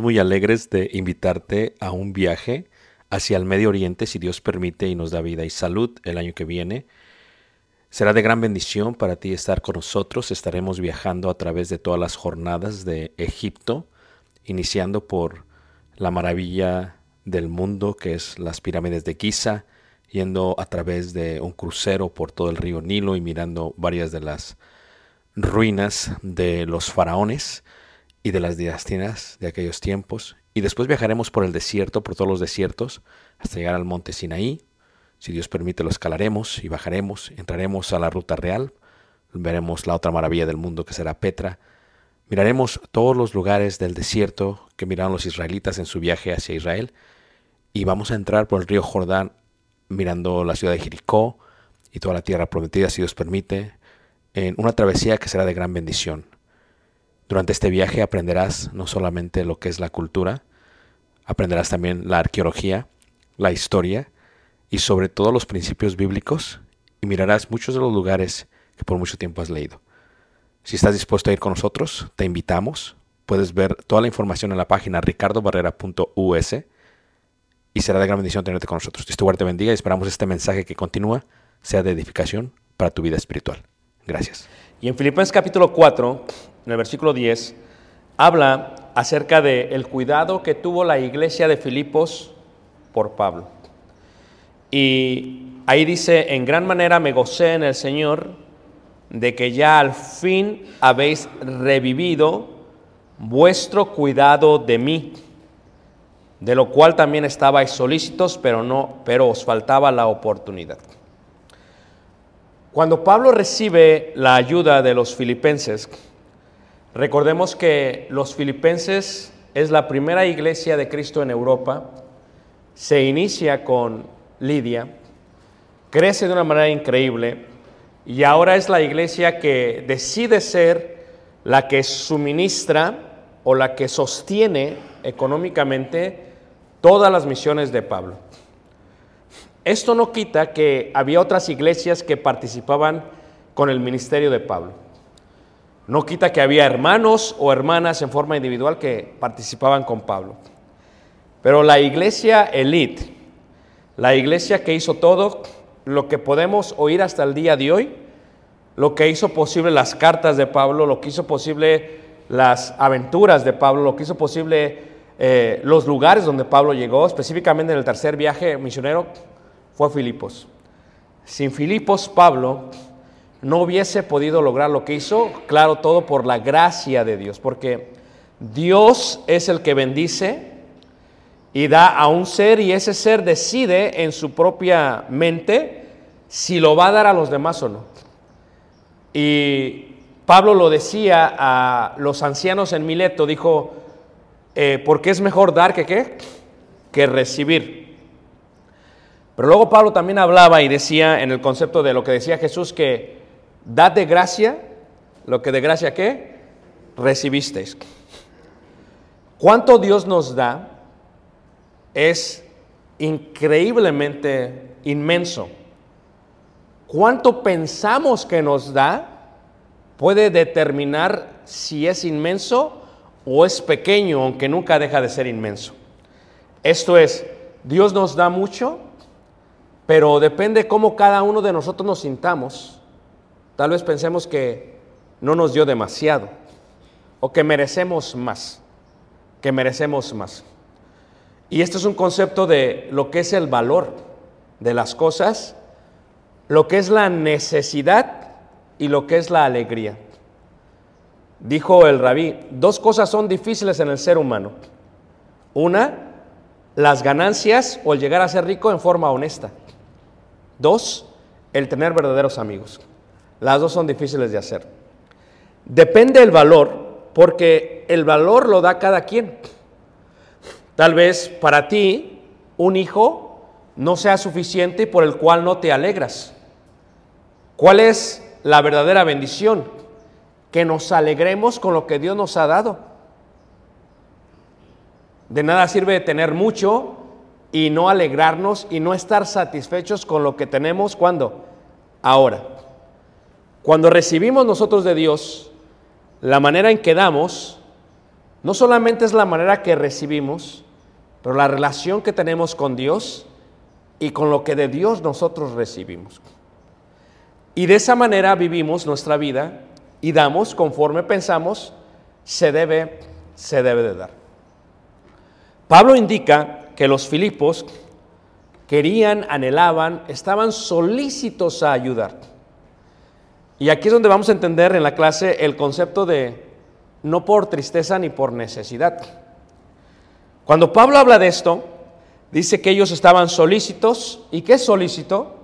Muy alegres de invitarte a un viaje hacia el Medio Oriente, si Dios permite y nos da vida y salud el año que viene. Será de gran bendición para ti estar con nosotros. Estaremos viajando a través de todas las jornadas de Egipto, iniciando por la maravilla del mundo, que es las pirámides de Giza, yendo a través de un crucero por todo el río Nilo y mirando varias de las ruinas de los faraones y de las dinastías de aquellos tiempos. Y después viajaremos por el desierto, por todos los desiertos, hasta llegar al monte Sinaí. Si Dios permite, lo escalaremos y bajaremos. Entraremos a la ruta real. Veremos la otra maravilla del mundo que será Petra. Miraremos todos los lugares del desierto que miraron los israelitas en su viaje hacia Israel. Y vamos a entrar por el río Jordán mirando la ciudad de Jericó y toda la tierra prometida, si Dios permite, en una travesía que será de gran bendición. Durante este viaje aprenderás no solamente lo que es la cultura, aprenderás también la arqueología, la historia y sobre todo los principios bíblicos y mirarás muchos de los lugares que por mucho tiempo has leído. Si estás dispuesto a ir con nosotros, te invitamos. Puedes ver toda la información en la página ricardobarrera.us y será de gran bendición tenerte con nosotros. Dios te bendiga y esperamos este mensaje que continúa sea de edificación para tu vida espiritual. Gracias. Y en Filipenses capítulo 4, en el versículo 10, habla acerca del el cuidado que tuvo la iglesia de Filipos por Pablo. Y ahí dice, en gran manera me gocé en el Señor de que ya al fin habéis revivido vuestro cuidado de mí, de lo cual también estabais solícitos, pero no, pero os faltaba la oportunidad. Cuando Pablo recibe la ayuda de los filipenses, recordemos que los filipenses es la primera iglesia de Cristo en Europa, se inicia con Lidia, crece de una manera increíble y ahora es la iglesia que decide ser la que suministra o la que sostiene económicamente todas las misiones de Pablo. Esto no quita que había otras iglesias que participaban con el ministerio de Pablo. No quita que había hermanos o hermanas en forma individual que participaban con Pablo. Pero la iglesia elite, la iglesia que hizo todo lo que podemos oír hasta el día de hoy, lo que hizo posible las cartas de Pablo, lo que hizo posible las aventuras de Pablo, lo que hizo posible eh, los lugares donde Pablo llegó, específicamente en el tercer viaje misionero, fue Filipos. Sin Filipos, Pablo no hubiese podido lograr lo que hizo, claro, todo por la gracia de Dios, porque Dios es el que bendice y da a un ser y ese ser decide en su propia mente si lo va a dar a los demás o no. Y Pablo lo decía a los ancianos en Mileto, dijo, eh, porque es mejor dar que qué? Que recibir. Pero luego Pablo también hablaba y decía en el concepto de lo que decía Jesús que dad de gracia lo que de gracia qué? Recibisteis. ¿Cuánto Dios nos da? Es increíblemente inmenso. ¿Cuánto pensamos que nos da? Puede determinar si es inmenso o es pequeño, aunque nunca deja de ser inmenso. Esto es, Dios nos da mucho, pero depende cómo cada uno de nosotros nos sintamos. Tal vez pensemos que no nos dio demasiado o que merecemos más, que merecemos más. Y esto es un concepto de lo que es el valor de las cosas, lo que es la necesidad y lo que es la alegría. Dijo el rabí, dos cosas son difíciles en el ser humano. Una, las ganancias o el llegar a ser rico en forma honesta. Dos, el tener verdaderos amigos. Las dos son difíciles de hacer. Depende el valor, porque el valor lo da cada quien. Tal vez para ti un hijo no sea suficiente y por el cual no te alegras. ¿Cuál es la verdadera bendición? Que nos alegremos con lo que Dios nos ha dado. De nada sirve tener mucho y no alegrarnos y no estar satisfechos con lo que tenemos cuando ahora. Cuando recibimos nosotros de Dios, la manera en que damos no solamente es la manera que recibimos, pero la relación que tenemos con Dios y con lo que de Dios nosotros recibimos. Y de esa manera vivimos nuestra vida y damos conforme pensamos se debe, se debe de dar. Pablo indica que los Filipos querían, anhelaban, estaban solícitos a ayudar. Y aquí es donde vamos a entender en la clase el concepto de no por tristeza ni por necesidad. Cuando Pablo habla de esto, dice que ellos estaban solícitos. ¿Y qué es solícito?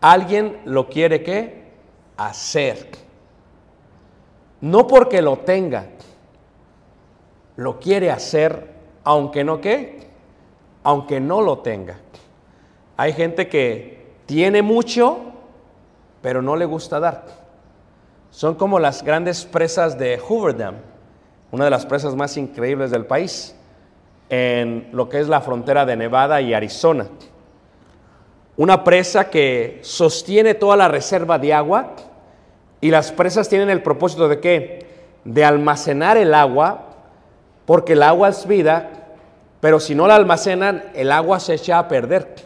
Alguien lo quiere que hacer. No porque lo tenga, lo quiere hacer, aunque no qué, aunque no lo tenga. Hay gente que tiene mucho, pero no le gusta dar. Son como las grandes presas de Hoover Dam, una de las presas más increíbles del país, en lo que es la frontera de Nevada y Arizona. Una presa que sostiene toda la reserva de agua y las presas tienen el propósito de qué? De almacenar el agua, porque el agua es vida, pero si no la almacenan, el agua se echa a perder.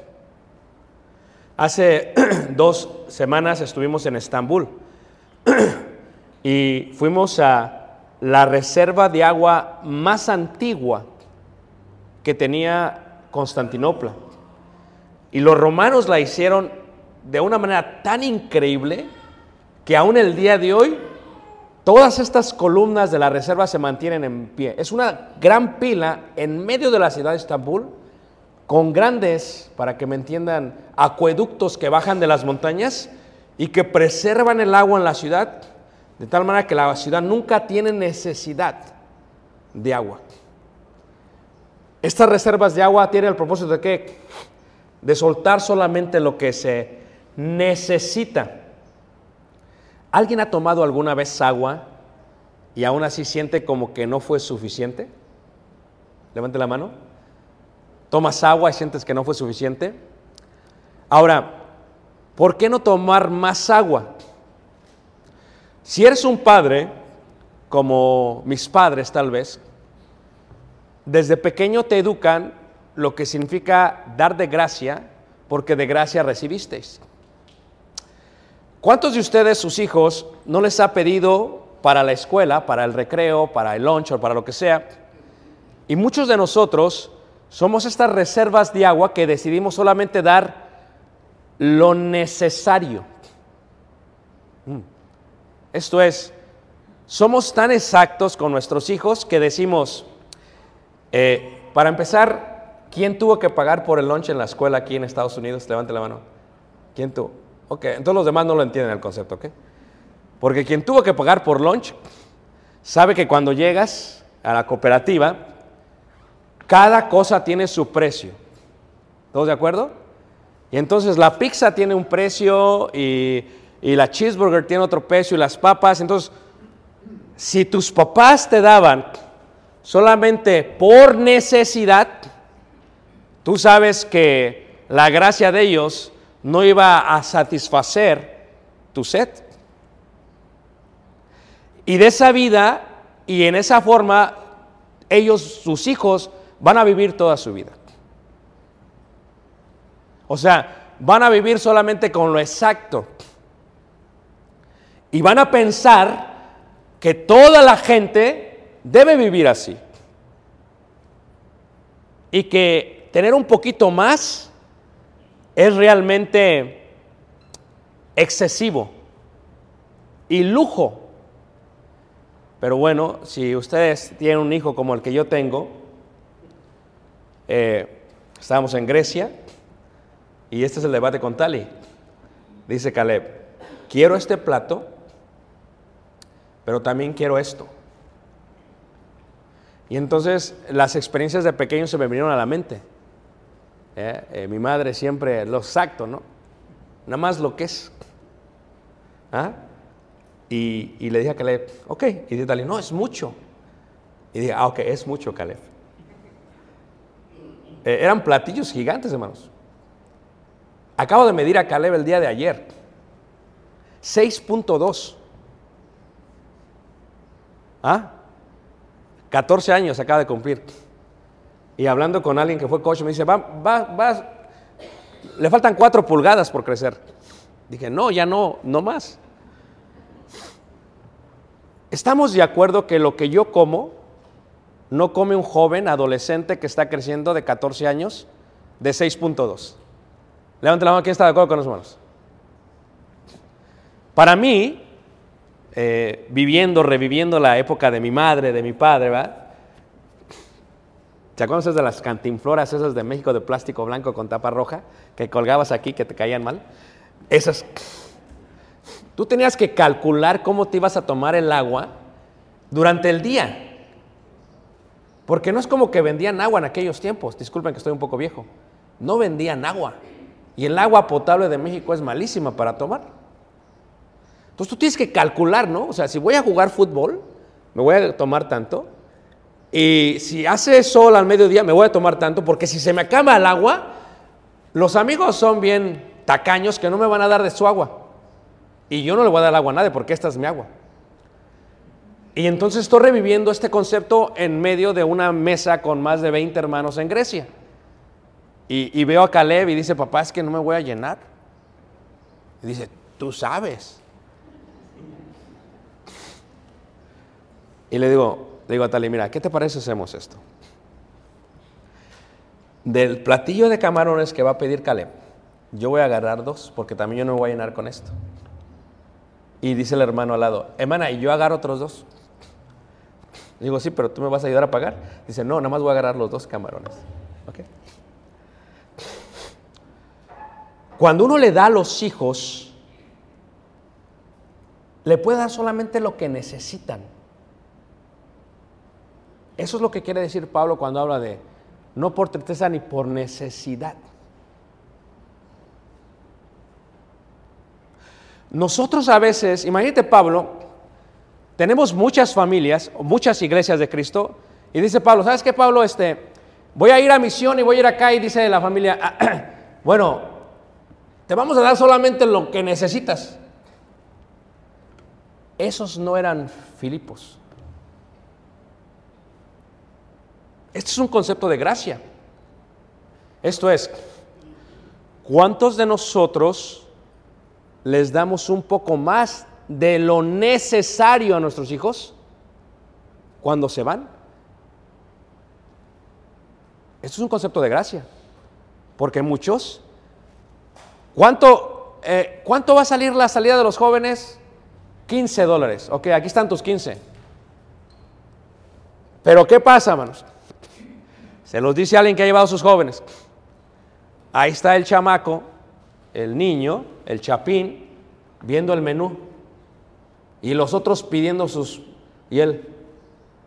Hace dos semanas estuvimos en Estambul y fuimos a la reserva de agua más antigua que tenía Constantinopla. Y los romanos la hicieron de una manera tan increíble que aún el día de hoy todas estas columnas de la reserva se mantienen en pie. Es una gran pila en medio de la ciudad de Estambul con grandes, para que me entiendan, acueductos que bajan de las montañas y que preservan el agua en la ciudad, de tal manera que la ciudad nunca tiene necesidad de agua. Estas reservas de agua tienen el propósito de qué? De soltar solamente lo que se necesita. ¿Alguien ha tomado alguna vez agua y aún así siente como que no fue suficiente? Levante la mano tomas agua y sientes que no fue suficiente. Ahora, ¿por qué no tomar más agua? Si eres un padre, como mis padres tal vez, desde pequeño te educan lo que significa dar de gracia, porque de gracia recibisteis. ¿Cuántos de ustedes, sus hijos, no les ha pedido para la escuela, para el recreo, para el lunch o para lo que sea? Y muchos de nosotros somos estas reservas de agua que decidimos solamente dar lo necesario. Esto es, somos tan exactos con nuestros hijos que decimos, eh, para empezar, ¿quién tuvo que pagar por el lunch en la escuela aquí en Estados Unidos? Levante la mano. ¿Quién tuvo? Ok, entonces los demás no lo entienden el concepto, ¿ok? Porque quien tuvo que pagar por lunch sabe que cuando llegas a la cooperativa, cada cosa tiene su precio. ¿Todos de acuerdo? Y entonces la pizza tiene un precio y, y la cheeseburger tiene otro precio y las papas. Entonces, si tus papás te daban solamente por necesidad, tú sabes que la gracia de ellos no iba a satisfacer tu sed. Y de esa vida y en esa forma, ellos, sus hijos, van a vivir toda su vida. O sea, van a vivir solamente con lo exacto. Y van a pensar que toda la gente debe vivir así. Y que tener un poquito más es realmente excesivo y lujo. Pero bueno, si ustedes tienen un hijo como el que yo tengo, eh, estábamos en Grecia y este es el debate con Tali. Dice Caleb, quiero este plato, pero también quiero esto. Y entonces las experiencias de pequeño se me vinieron a la mente. Eh, eh, mi madre siempre lo exacto, ¿no? Nada más lo que es. ¿Ah? Y, y, le dije a Caleb, ok. Y dice Tali, no, es mucho. Y dije, ah, ok, es mucho, Caleb. Eh, eran platillos gigantes, hermanos. Acabo de medir a Caleb el día de ayer. 6.2. ¿Ah? 14 años acaba de cumplir. Y hablando con alguien que fue coach, me dice, va, va, va, le faltan 4 pulgadas por crecer. Dije, no, ya no, no más. Estamos de acuerdo que lo que yo como no come un joven adolescente que está creciendo de 14 años de 6.2. Levante la mano, ¿quién está de acuerdo con los hermanos? Para mí, eh, viviendo, reviviendo la época de mi madre, de mi padre, ¿verdad? ¿Te acuerdas de las cantinfloras esas de México de plástico blanco con tapa roja que colgabas aquí que te caían mal? Esas. Tú tenías que calcular cómo te ibas a tomar el agua durante el día. Porque no es como que vendían agua en aquellos tiempos. Disculpen que estoy un poco viejo. No vendían agua. Y el agua potable de México es malísima para tomar. Entonces tú tienes que calcular, ¿no? O sea, si voy a jugar fútbol, me voy a tomar tanto. Y si hace sol al mediodía, me voy a tomar tanto. Porque si se me acaba el agua, los amigos son bien tacaños que no me van a dar de su agua. Y yo no le voy a dar agua a nadie porque esta es mi agua. Y entonces estoy reviviendo este concepto en medio de una mesa con más de 20 hermanos en Grecia. Y, veo a Caleb y dice, papá, es que no me voy a llenar. Y dice, tú sabes. Y le digo, le digo a Tali, mira, ¿qué te parece hacemos esto? Del platillo de camarones que va a pedir Caleb, yo voy a agarrar dos, porque también yo no me voy a llenar con esto. Y dice el hermano al lado, hermana, ¿y yo agarro otros dos? Digo, sí, pero tú me vas a ayudar a pagar. Dice, no, nada más voy a agarrar los dos camarones. ¿Okay? Cuando uno le da a los hijos, le puede dar solamente lo que necesitan. Eso es lo que quiere decir Pablo cuando habla de no por tristeza ni por necesidad. Nosotros a veces, imagínate Pablo, tenemos muchas familias, muchas iglesias de Cristo, y dice Pablo, ¿sabes qué Pablo? Este, voy a ir a misión y voy a ir acá y dice la familia, bueno, te vamos a dar solamente lo que necesitas. Esos no eran Filipos. Esto es un concepto de gracia. Esto es, ¿cuántos de nosotros les damos un poco más de lo necesario a nuestros hijos cuando se van? Esto es un concepto de gracia. Porque muchos, ¿cuánto, eh, ¿cuánto va a salir la salida de los jóvenes? 15 dólares. Ok, aquí están tus 15. Pero ¿qué pasa, hermanos? Se los dice alguien que ha llevado a sus jóvenes. Ahí está el chamaco, el niño, el chapín, viendo el menú. Y los otros pidiendo sus... Y él,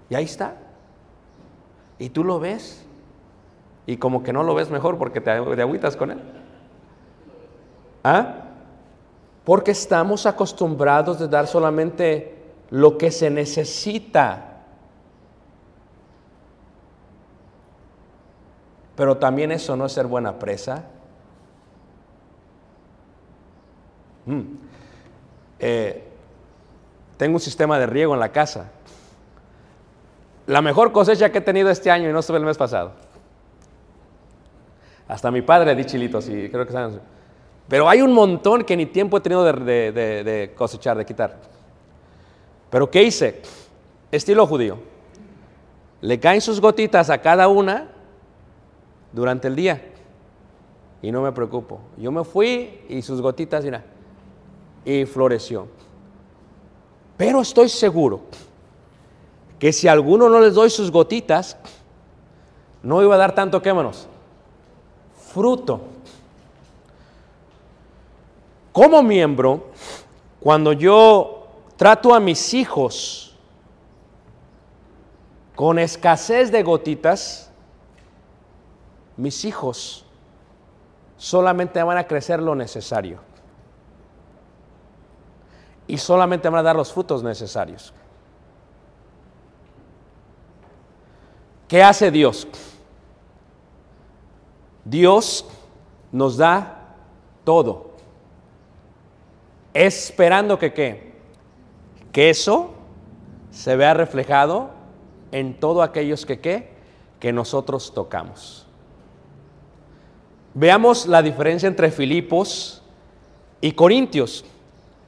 y ahí está. Y tú lo ves. Y como que no lo ves mejor porque te, te agüitas con él. ¿Ah? Porque estamos acostumbrados de dar solamente lo que se necesita. Pero también eso no es ser buena presa. Mm. Eh, tengo un sistema de riego en la casa. La mejor cosecha que he tenido este año y no estuve el mes pasado. Hasta mi padre di chilitos y creo que saben. Pero hay un montón que ni tiempo he tenido de, de- cosechar, de quitar. Pero ¿qué hice? Estilo judío. Le caen sus gotitas a cada una durante el día. Y no me preocupo. Yo me fui y sus gotitas, mira, y floreció. Pero estoy seguro que si a alguno no les doy sus gotitas, no iba a dar tanto, ¿qué manos? Fruto. Como miembro, cuando yo trato a mis hijos con escasez de gotitas, mis hijos solamente van a crecer lo necesario y solamente van a dar los frutos necesarios. ¿Qué hace Dios? Dios nos da todo, esperando que qué? Que eso se vea reflejado en todos aquellos que qué? Que nosotros tocamos. Veamos la diferencia entre Filipos y Corintios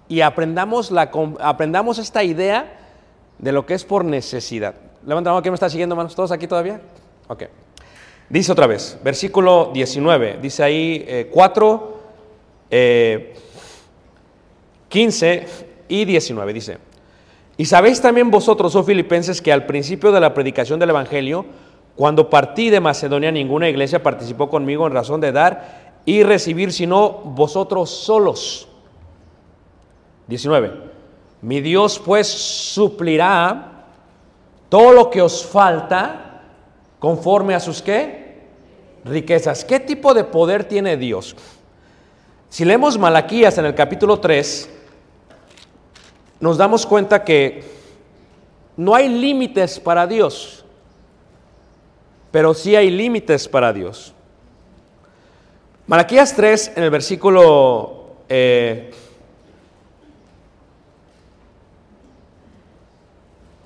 y aprendamos, la, aprendamos esta idea de lo que es por necesidad. Levanta la mano, ¿quién me está siguiendo, hermanos? ¿Todos aquí todavía? Ok. Dice otra vez, versículo 19, dice ahí eh, 4, eh, 15 y 19, dice. Y sabéis también vosotros, oh filipenses, que al principio de la predicación del Evangelio, cuando partí de Macedonia, ninguna iglesia participó conmigo en razón de dar y recibir, sino vosotros solos. 19. Mi Dios pues suplirá todo lo que os falta conforme a sus qué? Riquezas. ¿Qué tipo de poder tiene Dios? Si leemos Malaquías en el capítulo 3, nos damos cuenta que no hay límites para Dios, pero sí hay límites para Dios. Malaquías 3, en el versículo eh,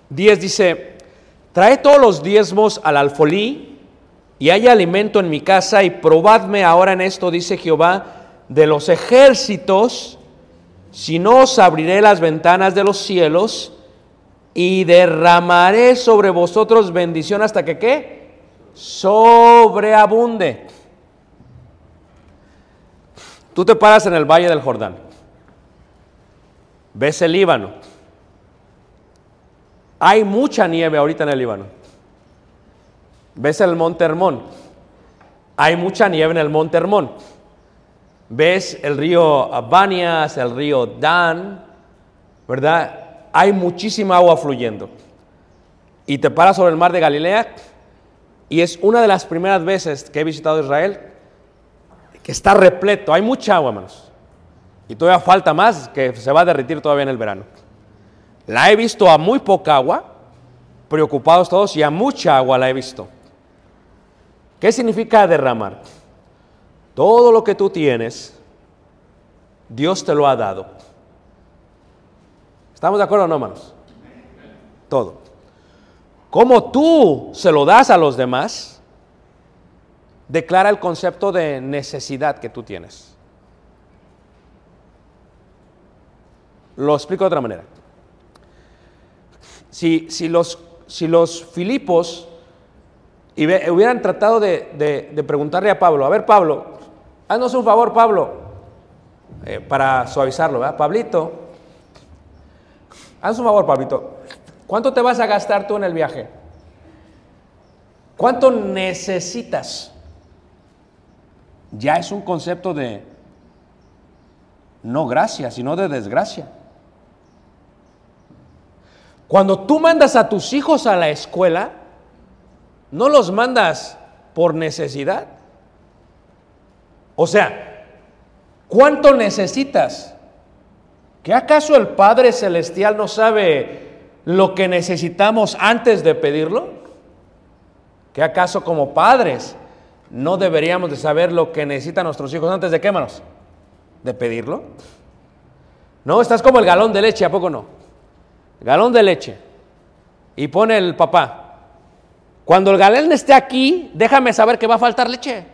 10 dice, trae todos los diezmos al alfolí y haya alimento en mi casa y probadme ahora en esto, dice Jehová, de los ejércitos, si no os abriré las ventanas de los cielos y derramaré sobre vosotros bendición hasta que qué? Sobreabunde. Tú te paras en el valle del Jordán, ves el Líbano, hay mucha nieve ahorita en el Líbano. Ves el monte Hermón. Hay mucha nieve en el monte Hermón. Ves el río Abanias, el río Dan, ¿verdad? Hay muchísima agua fluyendo. Y te paras sobre el mar de Galilea y es una de las primeras veces que he visitado Israel que está repleto. Hay mucha agua, hermanos. Y todavía falta más que se va a derretir todavía en el verano. La he visto a muy poca agua, preocupados todos, y a mucha agua la he visto. ¿Qué significa derramar? Todo lo que tú tienes, Dios te lo ha dado. ¿Estamos de acuerdo o no, hermanos? Todo. Como tú se lo das a los demás, declara el concepto de necesidad que tú tienes. Lo explico de otra manera. Si, los, Filipos hubieran tratado de, preguntarle a Pablo, a ver Pablo, haznos un favor Pablo, eh, para suavizarlo, ¿verdad? Pablito, Haz un favor, Pablito. ¿Cuánto te vas a gastar tú en el viaje? ¿Cuánto necesitas? Ya es un concepto de no gracia, sino de desgracia. Cuando tú mandas a tus hijos a la escuela, no los mandas por necesidad. O sea, ¿cuánto necesitas? ¿Que acaso el Padre Celestial no sabe lo que necesitamos antes de pedirlo? ¿Que acaso como padres no deberíamos de saber lo que necesitan nuestros hijos antes de qué, manos? ¿De pedirlo? No, estás como el galón de leche, ¿a poco no? Galón de leche. Y pone el papá. Cuando el galón esté aquí, déjame saber que va a faltar leche.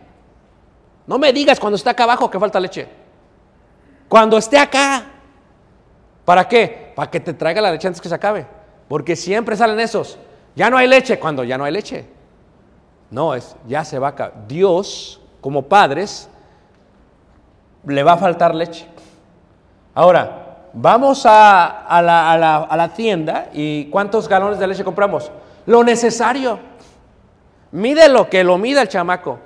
No me digas cuando está acá abajo que falta leche. Cuando esté acá. ¿Para qué? Para que te traiga la leche antes que se acabe. Porque siempre salen esos. Ya no hay leche cuando ya no hay leche. No, es ya se va a acabar. Dios, como padres, le va a faltar leche. Ahora, vamos a, la tienda y ¿cuántos galones de leche compramos? Lo necesario. Mide lo que lo mida el chamaco.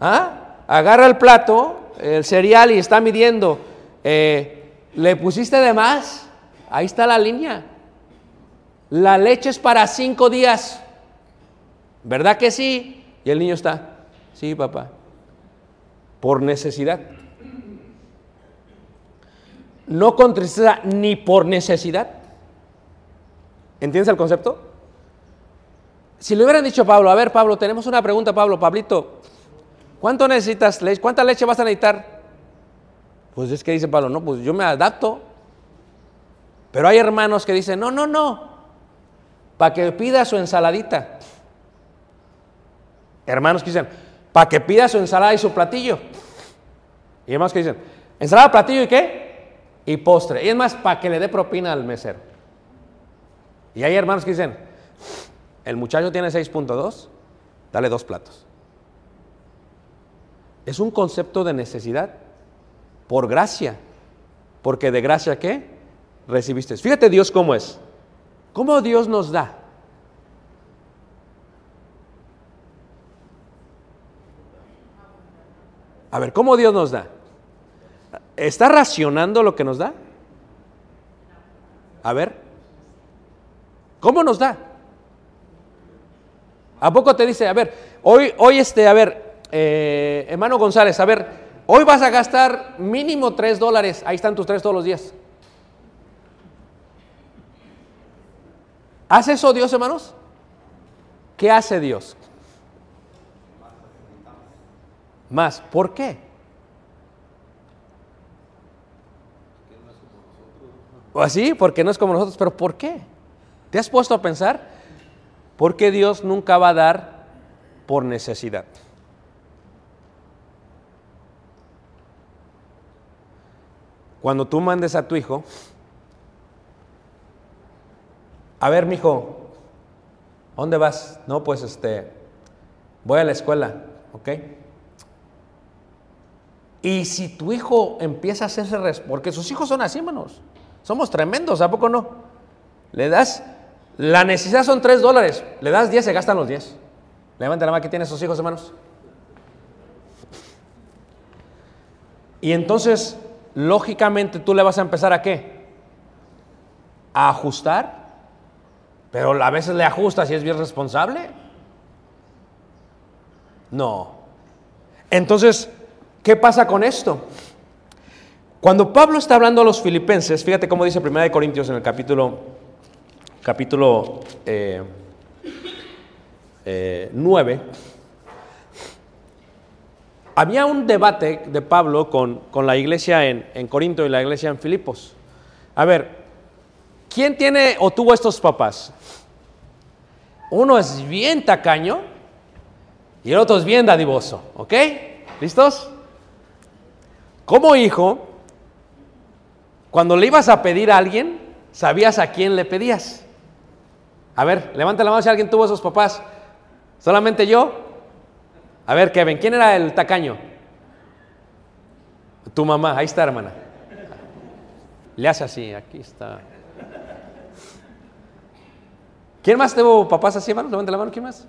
¿Ah? Agarra el plato, el cereal y está midiendo. Eh, ¿Le pusiste de más? Ahí está la línea. La leche es para cinco días. ¿Verdad que sí? Y el niño está. Sí, papá. Por necesidad. No con tristeza ni por necesidad. ¿Entiendes el concepto? Si le hubieran dicho a Pablo, a ver Pablo, tenemos una pregunta, Pablo, Pablito, ¿cuánto necesitas leche? ¿Cuánta leche vas a necesitar? Pues es que dice Pablo, no, pues yo me adapto. Pero hay hermanos que dicen, no, no, no, para que pida su ensaladita. Hermanos que dicen, para que pida su ensalada y su platillo. Y hermanos que dicen, ensalada, platillo y qué? Y postre. Y es más, para que le dé propina al mesero. Y hay hermanos que dicen, el muchacho tiene 6.2, dale dos platos. Es un concepto de necesidad por gracia. Porque de gracia qué? Recibiste. Fíjate Dios cómo es. ¿Cómo Dios nos da? A ver, ¿cómo Dios nos da? ¿Está racionando lo que nos da? A ver, ¿cómo nos da? ¿A poco te dice, a ver, hoy, hoy este, a ver, eh, hermano González, a ver, hoy vas a gastar mínimo tres dólares, ahí están tus tres todos los días. ¿Hace eso Dios, hermanos? ¿Qué hace Dios? Más. ¿Por qué? ¿O así? Porque no es como nosotros. ¿Pero por qué? ¿Te has puesto a pensar? Porque Dios nunca va a dar por necesidad. Cuando tú mandes a tu hijo, a ver, mijo, ¿a dónde vas? No, pues este, voy a la escuela, ¿ok? Y si tu hijo empieza a hacerse, porque sus hijos son así, hermanos, somos tremendos, ¿a poco no? Le das, la necesidad son tres dólares, le das 10, se gastan los 10. Levanta la mano que tiene sus hijos, hermanos. Y entonces, lógicamente, tú le vas a empezar a qué? A ajustar, pero a veces le ajustas y es bien responsable. No. Entonces, ¿qué pasa con esto? Cuando Pablo está hablando a los filipenses, fíjate cómo dice 1 de Corintios en el capítulo, capítulo eh, eh, 9, había un debate de Pablo con, con la iglesia en, en Corinto y la iglesia en Filipos. A ver, ¿quién tiene o tuvo estos papás? Uno es bien tacaño y el otro es bien dadivoso, ¿ok? ¿Listos? Como hijo, cuando le ibas a pedir a alguien, sabías a quién le pedías. A ver, levanta la mano si alguien tuvo esos papás. ¿Solamente yo? A ver, Kevin, ¿quién era el tacaño? Tu mamá, ahí está, hermana. Le hace así, aquí está. ¿Quién más tuvo papás así, hermano? Levante la mano, ¿quién más?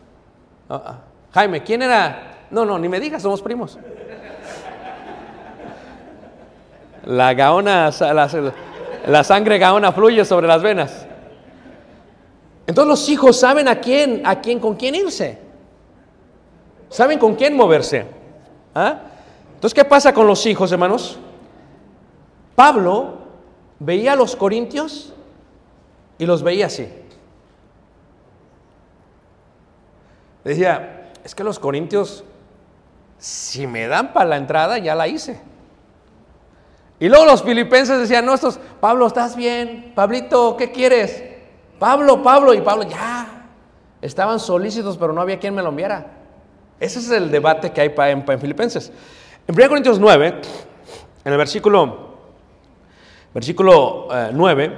Ah, ah. Jaime, ¿quién era? No, no, ni me digas, somos primos. La gaona, la, sangre gaona fluye sobre las venas. Entonces los hijos saben a quién, a quién, con quién irse. Saben con quién moverse. ¿Ah? Entonces, ¿qué pasa con los hijos, hermanos? Pablo veía a los corintios y los veía así. Decía, es que los corintios, si me dan para la entrada, ya la hice. Y luego los filipenses decían, no, estos, Pablo, ¿estás bien? Pablito, ¿qué quieres? Pablo, Pablo, y Pablo, ya. Estaban solícitos, pero no había quien me lo enviara. Ese es el debate que hay en, en Filipenses. En 1 Corintios 9, en el versículo, versículo 9, eh,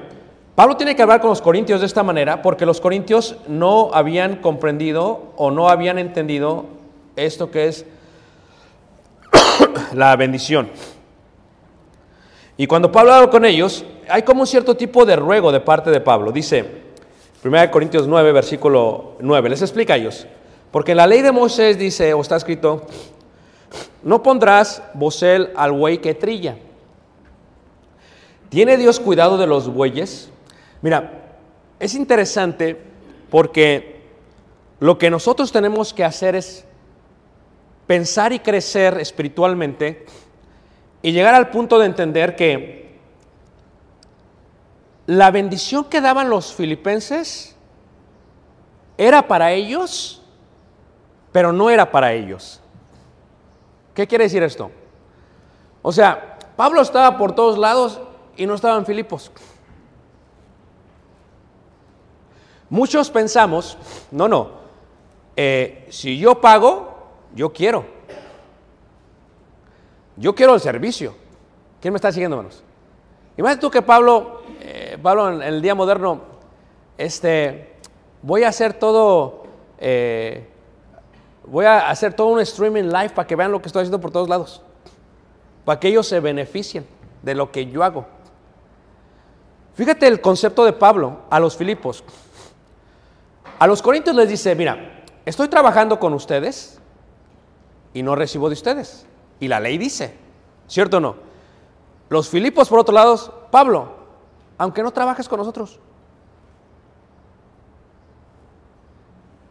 Pablo tiene que hablar con los corintios de esta manera porque los corintios no habían comprendido o no habían entendido esto que es la bendición. Y cuando Pablo habla con ellos, hay como un cierto tipo de ruego de parte de Pablo. Dice, 1 Corintios 9, versículo 9, les explica a ellos. Porque en la ley de Moisés dice, o está escrito, no pondrás bocel al buey que trilla. ¿Tiene Dios cuidado de los bueyes? Mira, es interesante porque lo que nosotros tenemos que hacer es pensar y crecer espiritualmente y llegar al punto de entender que la bendición que daban los filipenses era para ellos, pero no era para ellos. ¿Qué quiere decir esto? O sea, Pablo estaba por todos lados y no estaba en Filipos. Muchos pensamos, no, no, eh, si yo pago, yo quiero. Yo quiero el servicio. ¿Quién me está siguiendo, hermanos? Imagínate tú que Pablo, eh, Pablo en, el día moderno, este, voy a hacer todo, eh, voy a hacer todo un streaming live para que vean lo que estoy haciendo por todos lados, para que ellos se beneficien de lo que yo hago. Fíjate el concepto de Pablo a los Filipos. A los Corintios les dice, mira, estoy trabajando con ustedes y no recibo de ustedes. Y la ley dice, ¿cierto o no? Los Filipos, por otro lado, Pablo, aunque no trabajes con nosotros.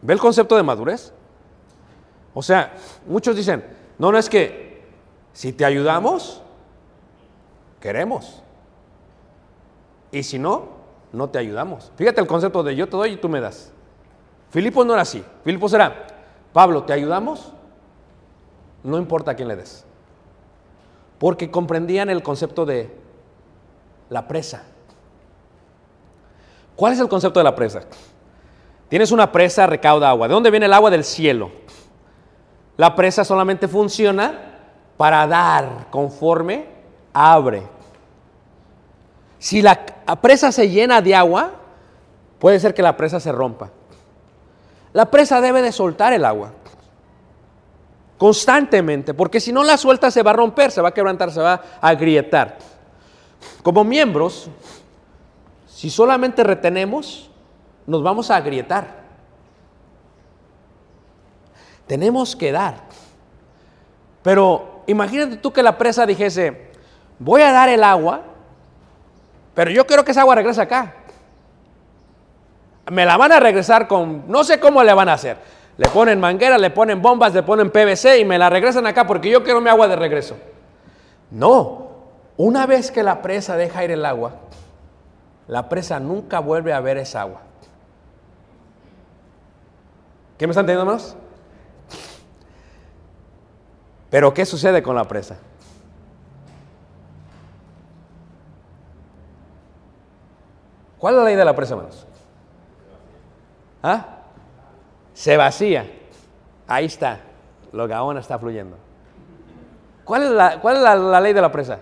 ¿Ve el concepto de madurez? O sea, muchos dicen, no, no es que si te ayudamos, queremos. Y si no, no te ayudamos. Fíjate el concepto de yo te doy y tú me das. Filipos no era así. Filipos era, Pablo, ¿te ayudamos? No importa a quién le des. Porque comprendían el concepto de la presa. ¿Cuál es el concepto de la presa? Tienes una presa, recauda agua. ¿De dónde viene el agua? Del cielo. La presa solamente funciona para dar conforme abre. Si la presa se llena de agua, puede ser que la presa se rompa. La presa debe de soltar el agua constantemente, porque si no la suelta se va a romper, se va a quebrantar, se va a agrietar. Como miembros, si solamente retenemos, nos vamos a agrietar. Tenemos que dar. Pero imagínate tú que la presa dijese, voy a dar el agua, pero yo quiero que esa agua regrese acá. Me la van a regresar con, no sé cómo le van a hacer. Le ponen mangueras, le ponen bombas, le ponen PVC y me la regresan acá porque yo quiero mi agua de regreso. No, una vez que la presa deja ir el agua, la presa nunca vuelve a ver esa agua. ¿Qué me están entendiendo más? Pero ¿qué sucede con la presa? ¿Cuál es la ley de la presa, hermanos? ¿Ah? Se vacía. Ahí está. Lo gaona está fluyendo. ¿Cuál es, la, cuál es la ley de la presa?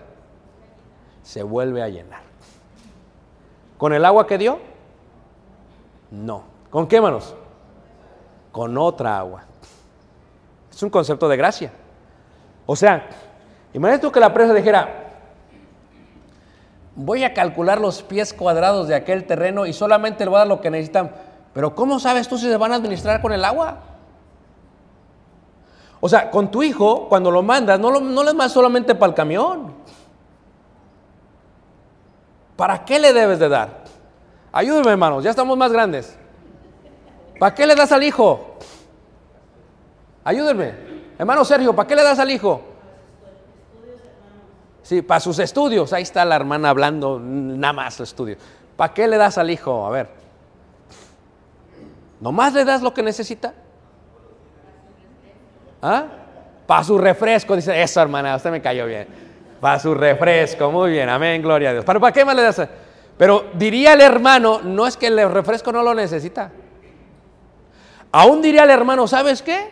Se vuelve a llenar. ¿Con el agua que dio? No. ¿Con qué manos? Con otra agua. Es un concepto de gracia. O sea, imagínate tú que la presa dijera, voy a calcular los pies cuadrados de aquel terreno y solamente le voy a dar lo que necesitan Pero ¿cómo sabes tú si se van a administrar con el agua? O sea, con tu hijo, cuando lo mandas, no, lo, no mandas solamente para el camión. ¿Para qué le debes de dar? Ayúdenme, hermanos, ya estamos más grandes. ¿Para qué le das al hijo? Ayúdenme. Hermano Sergio, ¿para qué le das al hijo? Sí, para sus estudios. Ahí está la hermana hablando, nada más su estudio. ¿Para qué le das al hijo? A ver. ¿Nomás le das lo que necesita? ¿Ah? Para su refresco, dice, eso hermana, usted me cayó bien. Para su refresco, muy bien, amén, gloria a Dios. ¿Pero para qué más le das? Pero diría el hermano, no es que el refresco no lo necesita. Aún diría el hermano, ¿sabes qué?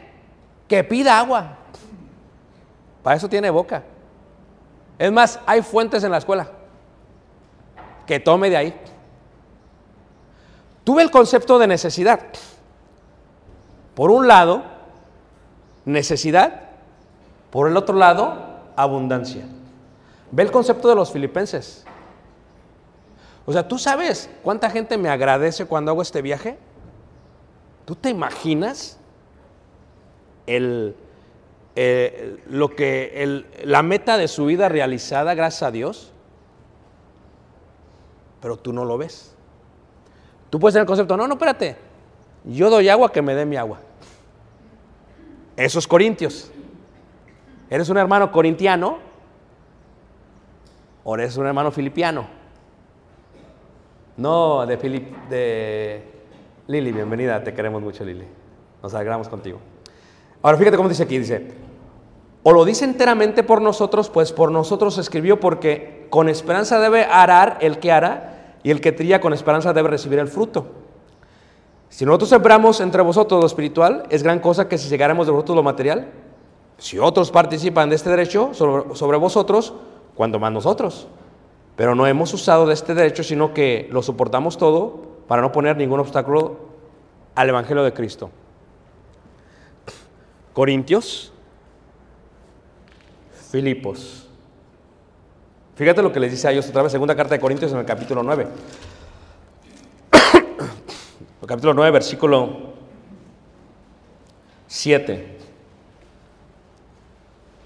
Que pida agua. Para eso tiene boca. Es más, hay fuentes en la escuela. Que tome de ahí. Tuve el concepto de necesidad. Por un lado, necesidad. Por el otro lado, abundancia. Ve el concepto de los filipenses. O sea, ¿tú sabes cuánta gente me agradece cuando hago este viaje? ¿Tú te imaginas el, eh, lo que la meta de su vida realizada gracias a Dios? Pero tú no lo ves. Tú puedes tener el concepto, no, no, espérate. Yo doy agua que me dé mi agua. Esos corintios. ¿Eres un hermano corintiano? ¿O eres un hermano filipiano? No, de Filip, de Lili, bienvenida, te queremos mucho Lili. Nos alegramos contigo. Ahora fíjate cómo dice aquí, dice, o lo dice enteramente por nosotros, pues por nosotros escribió porque con esperanza debe arar el que hará y el que trilla con esperanza debe recibir el fruto. Si nosotros sembramos entre vosotros lo espiritual, es gran cosa que si llegáramos de vosotros lo material. Si otros participan de este derecho sobre, sobre vosotros, cuando más nosotros. Pero no hemos usado de este derecho, sino que lo soportamos todo para no poner ningún obstáculo al Evangelio de Cristo. Corintios, Filipos. Fíjate lo que les dice a ellos otra vez, segunda carta de Corintios en el capítulo 9. el capítulo 9, versículo 7.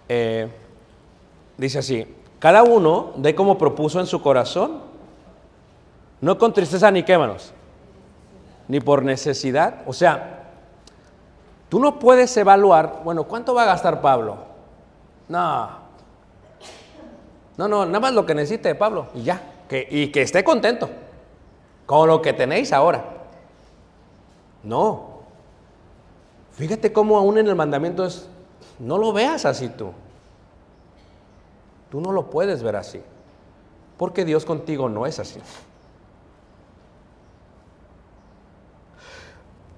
Eh, dice así, cada uno de como propuso en su corazón, no con tristeza ni quémanos, ni por necesidad. O sea, tú no puedes evaluar, bueno, ¿cuánto va a gastar Pablo? No, no, no, nada más lo que necesite Pablo y ya, que, y que esté contento con lo que tenéis ahora. No, fíjate cómo aún en el mandamiento es, no lo veas así tú. Tú no lo puedes ver así. Porque Dios contigo no es así.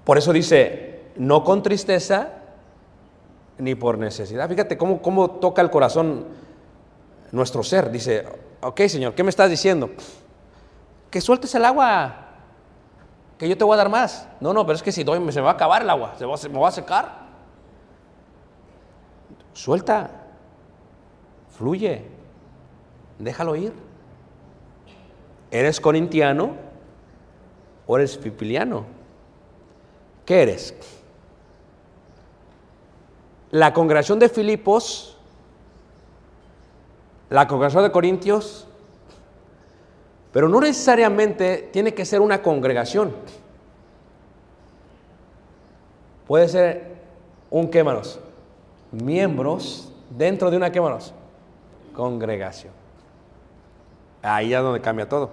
Por eso dice, no con tristeza ni por necesidad. Fíjate cómo, cómo toca el corazón nuestro ser. Dice, ok Señor, ¿qué me estás diciendo? Que sueltes el agua, que yo te voy a dar más. No, no, pero es que si doy, se me va a acabar el agua, se va- se me va a secar. Suelta, fluye, déjalo ir. ¿Eres corintiano o eres pipiliano? ¿Qué eres? La congregación de Filipos, la congregación de Corintios, pero no necesariamente tiene que ser una congregación. Puede ser un qué manos, miembros dentro de una qué manos, congregación. Ahí es donde cambia todo.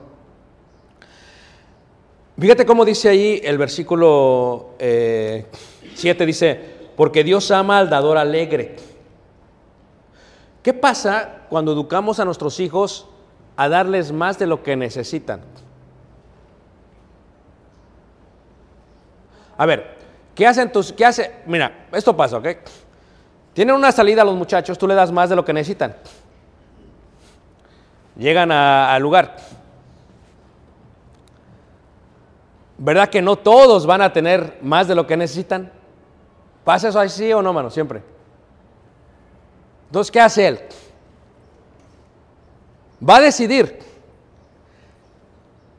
Fíjate cómo dice ahí el versículo 7, dice, porque Dios ama al dador alegre. ¿Qué pasa cuando educamos a nuestros hijos a darles más de lo que necesitan? A ver, ¿qué hacen tus, qué hace? Mira, esto pasa, ¿ok? Tienen una salida los muchachos, tú le das más de lo que necesitan. Llegan a- al lugar. ¿Verdad que no todos van a tener más de lo que necesitan? ¿Pasa eso así o no, mano? Siempre. Entonces, ¿qué hace él? Va a decidir.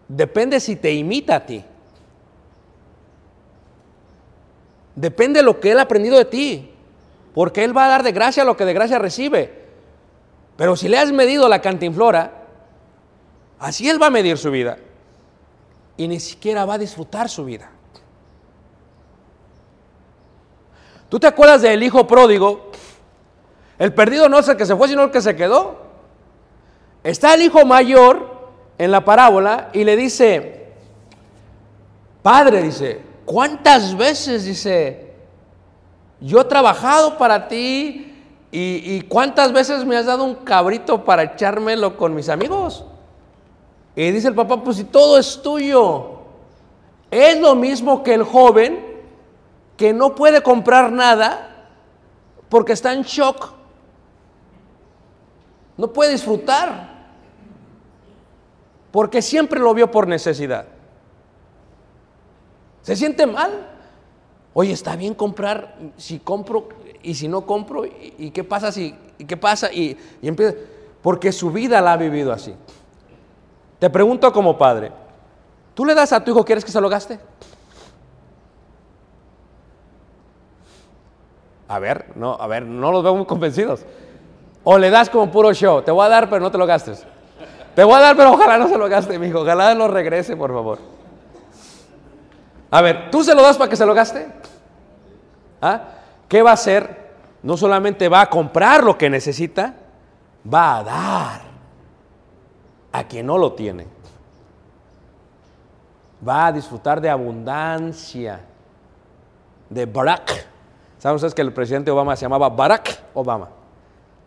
Depende si te imita a ti. Depende de lo que Él ha aprendido de ti. Porque Él va a dar de gracia lo que de gracia recibe. Pero si le has medido la cantinflora, así Él va a medir su vida. Y ni siquiera va a disfrutar su vida. ¿Tú te acuerdas del hijo pródigo? El perdido no es el que se fue, sino el que se quedó. Está el hijo mayor en la parábola y le dice, Padre, dice, ¿cuántas veces, dice, yo he trabajado para ti y, cuántas veces me has dado un cabrito para echármelo con mis amigos? Y dice el papá, pues si todo es tuyo, es lo mismo que el joven que no puede comprar nada porque está en shock. No puede disfrutar porque siempre lo vio por necesidad. Se siente mal. Oye, está bien comprar si compro y si no compro y, qué pasa si y qué pasa y, y empieza porque su vida la ha vivido así. Te pregunto como padre, ¿tú le das a tu hijo quieres que se lo gaste? A ver, no, a ver, no los veo muy convencidos. O le das como puro show, te voy a dar pero no te lo gastes. Te voy a dar pero ojalá no se lo gaste, mi hijo, ojalá lo regrese, por favor. A ver, ¿tú se lo das para que se lo gaste? ¿Ah? ¿Qué va a hacer? No solamente va a comprar lo que necesita, va a dar a quien no lo tiene. Va a disfrutar de abundancia, de Barak. ¿Saben ustedes que el presidente Obama se llamaba Barack Obama?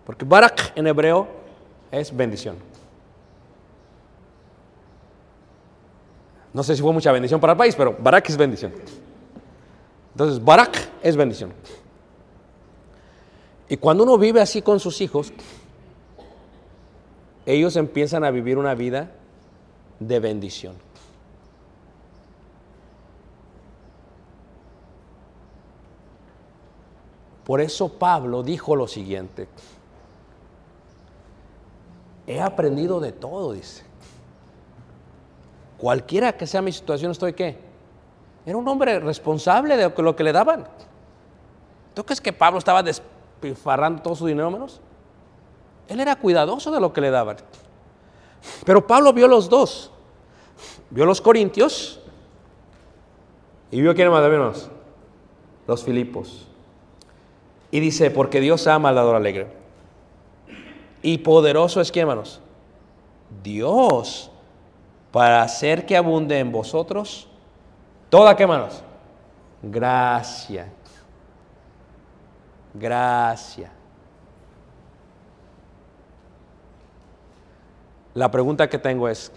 Porque Barak en hebreo es bendición. No sé si fue mucha bendición para el país, pero Barak es bendición. Entonces, Barak es bendición. Y cuando uno vive así con sus hijos, ellos empiezan a vivir una vida de bendición. Por eso Pablo dijo lo siguiente, he aprendido de todo, dice. Cualquiera que sea mi situación, estoy qué? Era un hombre responsable de lo que le daban. ¿Tú crees que Pablo estaba despilfarrando todo su dinero menos? Él era cuidadoso de lo que le daban. Pero Pablo vio los dos. Vio los corintios y vio quién más menos. Los filipos. Y dice, porque Dios ama al dador alegre. Y poderoso es quién, hermanos. Dios para hacer que abunde en vosotros toda qué, hermanos. Gracia. Gracia. La pregunta que tengo es,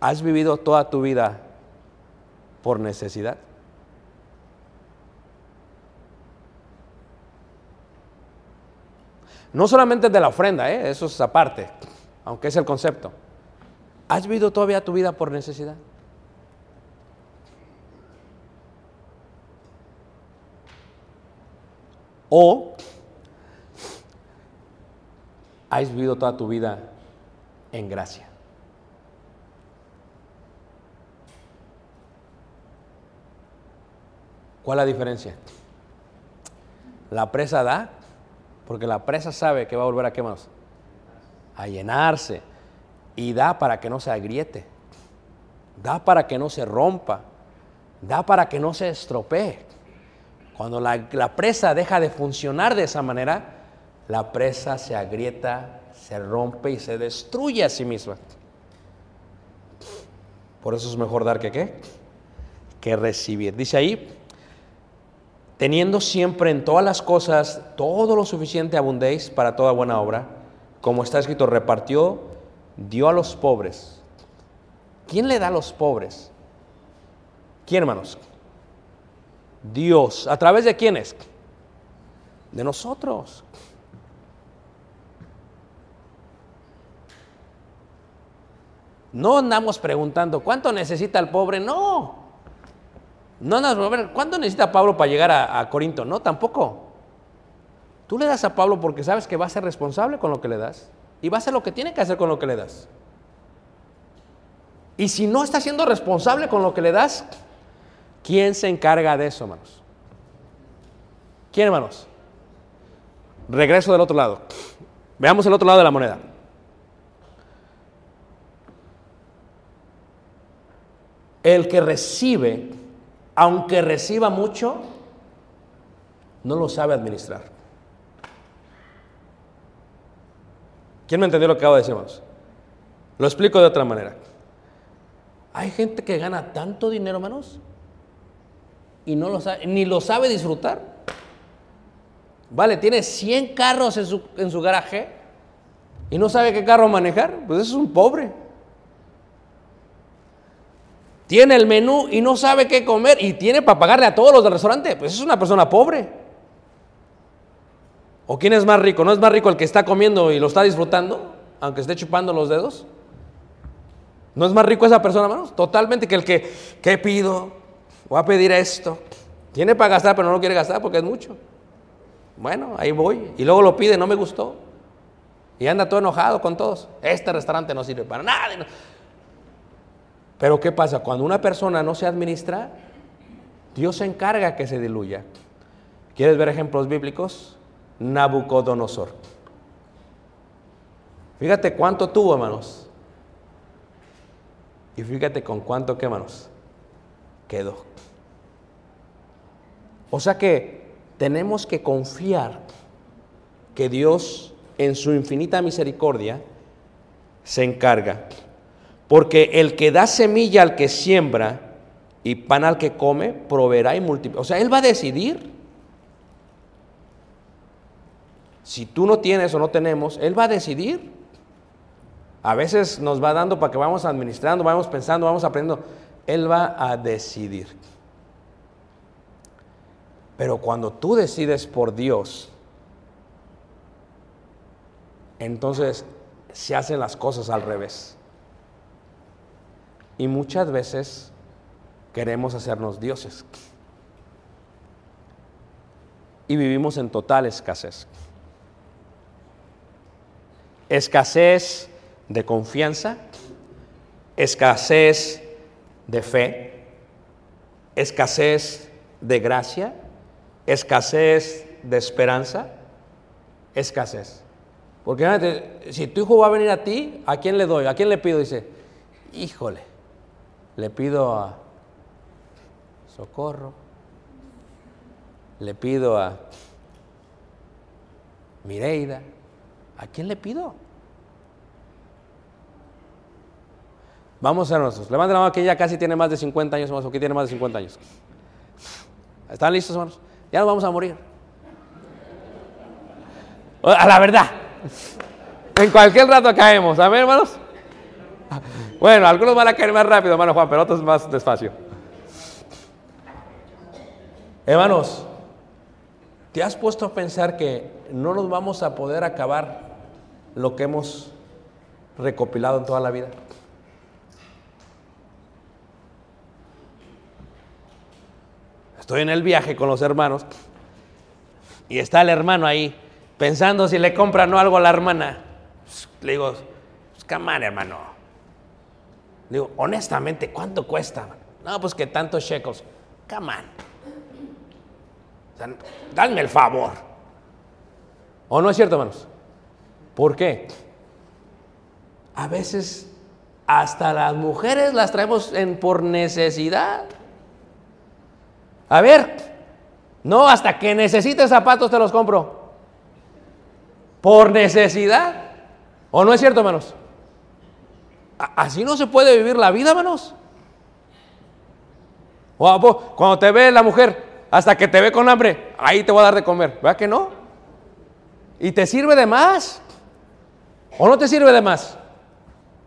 ¿has vivido toda tu vida por necesidad? No solamente de la ofrenda, ¿eh? eso es aparte, aunque es el concepto. ¿Has vivido todavía tu vida por necesidad? ¿O has vivido toda tu vida en gracia? ¿Cuál es la diferencia? La presa da, porque la presa sabe que va a volver a qué más? A llenarse. Y da para que no se agriete. Da para que no se rompa. Da para que no se estropee. Cuando la, la presa deja de funcionar de esa manera, la presa se agrieta, se rompe y se destruye a sí misma. Por eso es mejor dar que qué? Que recibir. Dice ahí, teniendo siempre en todas las cosas todo lo suficiente abundéis para toda buena obra, como está escrito, repartió, dio a los pobres. ¿Quién le da a los pobres? ¿Quién, hermanos? Dios. ¿A través de quiénes? De nosotros. No andamos preguntando, ¿cuánto necesita el pobre? No. No andamos, a ver, ¿cuánto necesita Pablo para llegar a, a, Corinto? No, tampoco. Tú le das a Pablo porque sabes que va a ser responsable con lo que le das. Y va a hacer lo que tiene que hacer con lo que le das. Y si no está siendo responsable con lo que le das, ¿Quién se encarga de eso, hermanos? ¿Quién, hermanos? Regreso del otro lado. Veamos el otro lado de la moneda. El que recibe, aunque reciba mucho, no lo sabe administrar. ¿Quién me entendió lo que acabo de decir, hermanos? Lo explico de otra manera. Hay gente que gana tanto dinero, hermanos, y no lo sabe, ni lo sabe disfrutar. Vale, tiene 100 carros en su, en su garaje y no sabe qué carro manejar. Pues eso es un pobre. Tiene el menú y no sabe qué comer y tiene para pagarle a todos los del restaurante. Pues es una persona pobre. ¿O quién es más rico? ¿No es más rico el que está comiendo y lo está disfrutando, aunque esté chupando los dedos? ¿No es más rico esa persona, hermanos? Totalmente que el que, ¿qué pido? Voy a pedir esto. Tiene para gastar, pero no lo quiere gastar porque es mucho. Bueno, ahí voy. Y luego lo pide, no me gustó. Y anda todo enojado con todos. Este restaurante no sirve para nada. Pero ¿qué pasa? Cuando una persona no se administra, Dios se encarga que se diluya. ¿Quieres ver ejemplos bíblicos? Nabucodonosor. Fíjate cuánto tuvo, hermanos. Y fíjate con cuánto, ¿qué? Quedó. O sea que tenemos que confiar que Dios, en su infinita misericordia, se encarga. Porque el que da semilla al que siembra y pan al que come, proveerá y multiplicará. O sea, Él va a decidir. Si tú no tienes o no tenemos, Él va a decidir. A veces nos va dando para que vamos administrando, vamos pensando, vamos aprendiendo. Él va a decidir. Pero cuando tú decides por Dios, entonces se hacen las cosas al revés. Y muchas veces queremos hacernos dioses. Y vivimos en total escasez. Escasez de confianza, escasez de fe, escasez de gracia, escasez de esperanza, escasez. Porque si tu hijo va a venir a ti, ¿a quién le doy? ¿A quién le pido? Dice, híjole, le pido a Socorro, le pido a Mireida, ¿a quién le pido? Vamos a nosotros. Levanten la mano que ya casi tiene más de 50 años, o que tiene más de 50 años. ¿Están listos, hermanos? Ya nos vamos a morir. A la verdad. En cualquier rato caemos. ¿Amén, hermanos? Bueno, algunos van a caer más rápido, hermano Juan, pero otros más despacio. Hermanos, ¿te has puesto a pensar que no nos vamos a poder acabar lo que hemos recopilado en toda la vida? Estoy en el viaje con los hermanos y está el hermano ahí pensando si le compran o algo a la hermana. Pues, le digo, pues, hermano. Digo, honestamente, ¿cuánto cuesta? No, pues que tantos shekels. Come on. O el favor. ¿O no es cierto, hermanos? ¿Por qué? A veces hasta las mujeres las traemos en, por necesidad. A ver, no, hasta que necesites zapatos te los compro. Por necesidad. ¿O no es cierto, hermanos? Así no se puede vivir la vida, hermanos. Cuando te ve la mujer, hasta que te ve con hambre, ahí te voy a dar de comer. ¿Verdad que no? Y te sirve de más. ¿O no te sirve de más?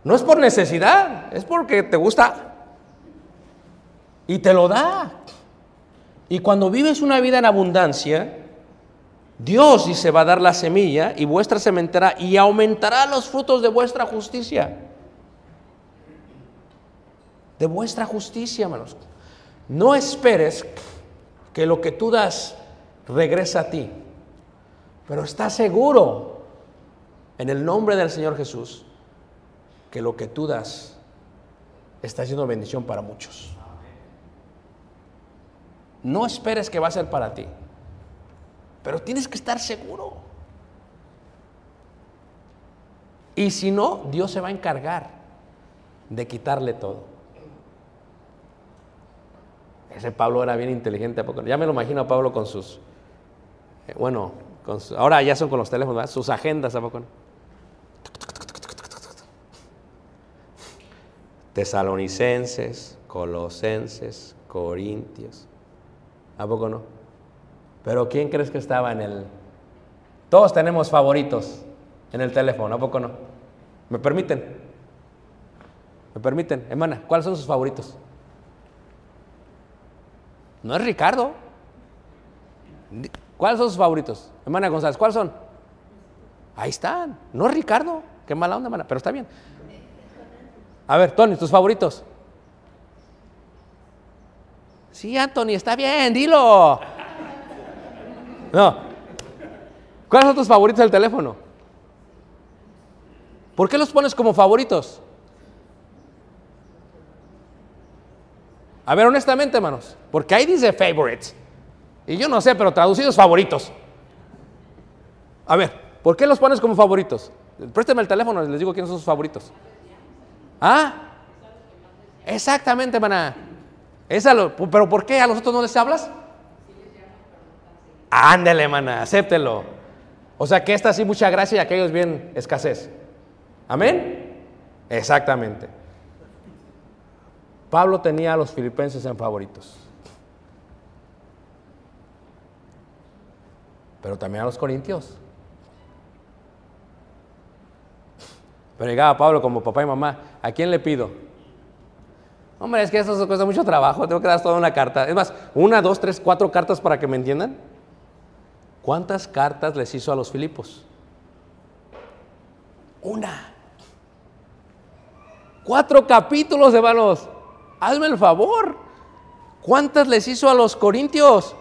No es por necesidad, es porque te gusta. Y te lo da. Y cuando vives una vida en abundancia, Dios dice va a dar la semilla y vuestra sementará y aumentará los frutos de vuestra justicia. De vuestra justicia, hermanos. No esperes que lo que tú das regresa a ti. Pero está seguro en el nombre del Señor Jesús que lo que tú das está siendo bendición para muchos. no esperes que va a ser para ti. Pero tienes que estar seguro. Y si no, Dios se va a encargar de quitarle todo. Ese Pablo era bien inteligente. ¿a poco no? Ya me lo imagino a Pablo con sus, eh, bueno, ahora ya son con los teléfonos, ¿verdad? sus agendas, ¿a poco no? Tesalonicenses, Colosenses, Corintios. ¿A poco no? Pero ¿quién crees que estaba en el... Todos tenemos favoritos en el teléfono, ¿a poco no? ¿Me permiten? ¿Me permiten? Hermana, ¿cuáles son sus favoritos? No es Ricardo. ¿Cuáles son sus favoritos? Hermana González, ¿cuáles son? Ahí están. No es Ricardo. Qué mala onda, hermana, pero está bien. A ver, Tony, tus favoritos. Sí, Anthony, está bien, dilo. No. ¿Cuáles son tus favoritos del teléfono? ¿Por qué los pones como favoritos? A ver, honestamente, hermanos, porque ahí dice favorites. Y yo no sé, pero traducidos favoritos. A ver, ¿por qué los pones como favoritos? Présteme el teléfono y les digo quiénes son sus favoritos. ¿Ah? Exactamente, hermana. Esa pero ¿por qué a los otros no les hablas? Ándele, hermana, acéptelo. O sea que esta sí mucha gracia y aquellos bien escasez. ¿Amén? Exactamente. Pablo tenía a los filipenses en favoritos. Pero también a los corintios. Pero llegaba Pablo como papá y mamá, ¿a quién le pido? Hombre, es que eso cuesta mucho trabajo, tengo que dar toda una carta. Es más, una, dos, tres, cuatro cartas para que me entiendan. ¿Cuántas cartas les hizo a los Filipos? Una. Cuatro capítulos, hermanos. Hazme el favor. ¿Cuántas les hizo a los Corintios?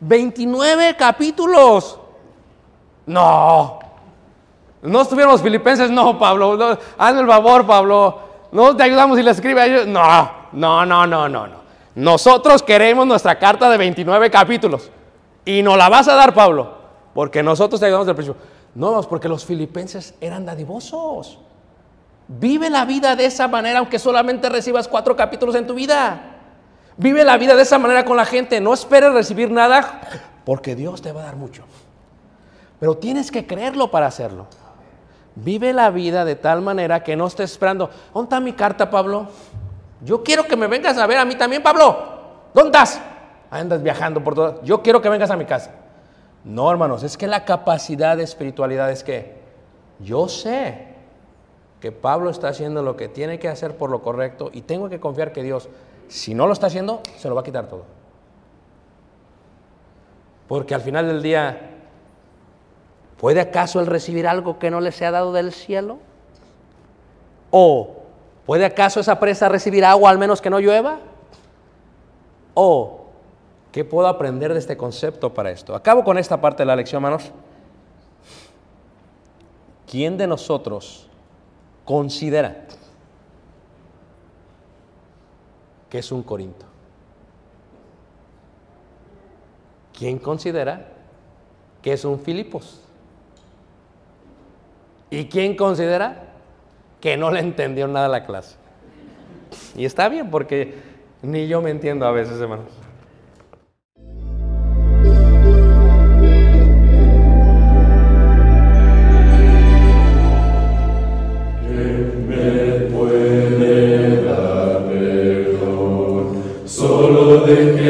29 capítulos. No. No estuvieron los filipenses, no, Pablo. hazme el favor, Pablo. No te ayudamos y le escribe a ellos. No, no, no, no, no, no. Nosotros queremos nuestra carta de 29 capítulos. Y nos la vas a dar, Pablo. Porque nosotros te ayudamos del principio. No, porque los filipenses eran dadivosos. Vive la vida de esa manera, aunque solamente recibas cuatro capítulos en tu vida. Vive la vida de esa manera con la gente. No esperes recibir nada, porque Dios te va a dar mucho. Pero tienes que creerlo para hacerlo. Vive la vida de tal manera que no estés esperando. ¿Dónde está mi carta, Pablo? Yo quiero que me vengas a ver a mí también, Pablo. ¿Dónde estás? Andas viajando por todo. Yo quiero que vengas a mi casa. No, hermanos, es que la capacidad de espiritualidad es que yo sé que Pablo está haciendo lo que tiene que hacer por lo correcto y tengo que confiar que Dios, si no lo está haciendo, se lo va a quitar todo. Porque al final del día, ¿puede acaso él recibir algo que no le sea dado del cielo? ¿O puede acaso esa presa recibir agua al menos que no llueva? ¿O qué puedo aprender de este concepto para esto? Acabo con esta parte de la lección, hermanos. ¿Quién de nosotros considera que es un Corinto? ¿Quién considera que es un Filipos? ¿Y quién considera que no le entendió nada la clase? Y está bien porque ni yo me entiendo a veces, hermanos.